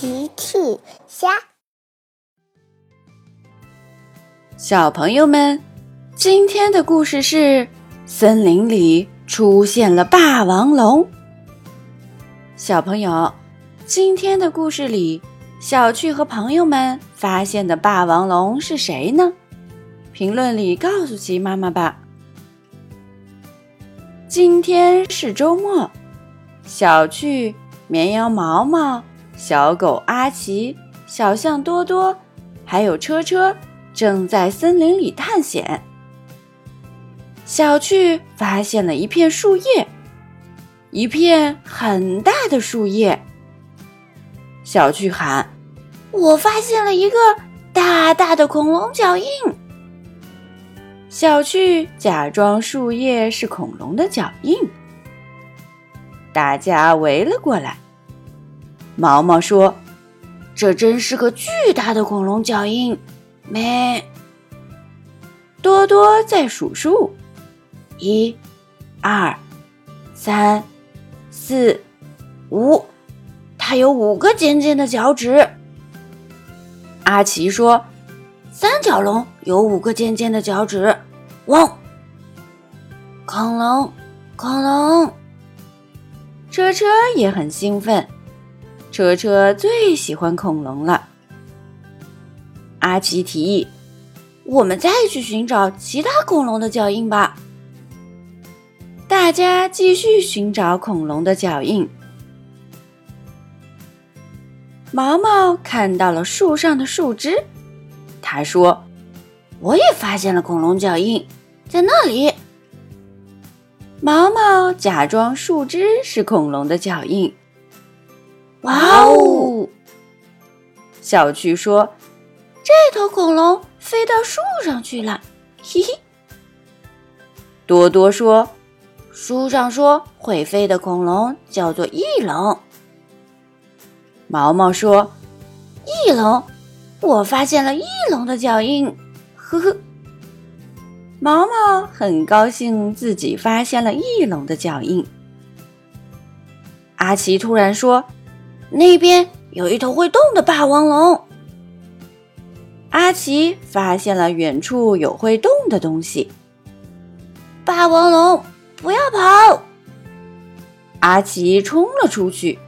奇趣虾，小朋友们，今天的故事是森林里出现了霸王龙。小朋友，今天的故事里，小趣和朋友们发现的霸王龙是谁呢？评论里告诉奇妈妈吧。今天是周末，小趣、绵羊毛毛。小狗阿奇、小象多多，还有车车，正在森林里探险。小趣发现了一片树叶，一片很大的树叶。小趣喊：“我发现了一个大大的恐龙脚印。”小趣假装树叶是恐龙的脚印，大家围了过来。毛毛说：“这真是个巨大的恐龙脚印。”没。多多在数数：一、二、三、四、五，它有五个尖尖的脚趾。阿奇说：“三角龙有五个尖尖的脚趾。”汪！恐龙，恐龙！车车也很兴奋。车车最喜欢恐龙了。阿奇提议：“我们再去寻找其他恐龙的脚印吧。”大家继续寻找恐龙的脚印。毛毛看到了树上的树枝，他说：“我也发现了恐龙脚印，在那里。”毛毛假装树枝是恐龙的脚印。哇哦！小趣说：“这头恐龙飞到树上去了。”嘿嘿。多多说：“书上说会飞的恐龙叫做翼龙。”毛毛说：“翼龙，我发现了翼龙的脚印。”呵呵。毛毛很高兴自己发现了翼龙的脚印。阿奇突然说。那边有一头会动的霸王龙。阿奇发现了远处有会动的东西。霸王龙，不要跑！阿奇冲了出去。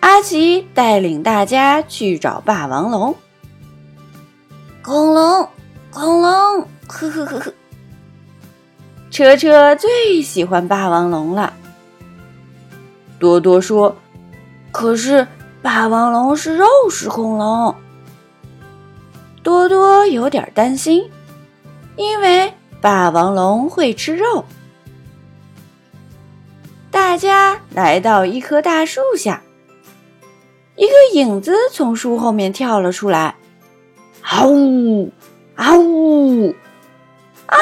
阿奇带领大家去找霸王龙。恐龙，恐龙，呵呵呵呵。车车最喜欢霸王龙了。多多说。可是，霸王龙是肉食恐龙，多多有点担心，因为霸王龙会吃肉。大家来到一棵大树下，一个影子从树后面跳了出来，嗷呜，嗷呜，啊！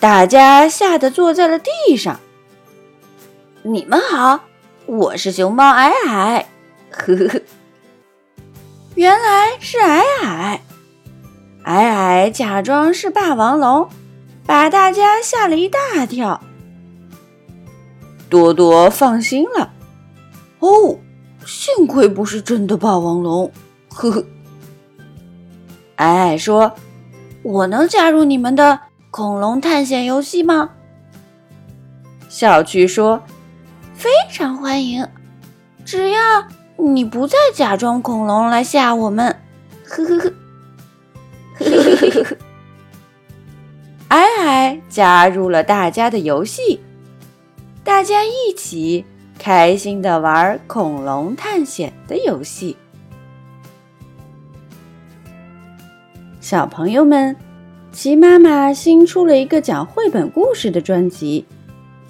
大家吓得坐在了地上。你们好。我是熊猫矮矮，呵呵呵，原来是矮矮，矮矮假装是霸王龙，把大家吓了一大跳。多多放心了，哦，幸亏不是真的霸王龙，呵呵。矮矮说：“我能加入你们的恐龙探险游戏吗？”小趣说。非常欢迎，只要你不再假装恐龙来吓我们。呵呵呵，呵呵呵呵。矮矮加入了大家的游戏，大家一起开心的玩恐龙探险的游戏。小朋友们，齐妈妈新出了一个讲绘本故事的专辑。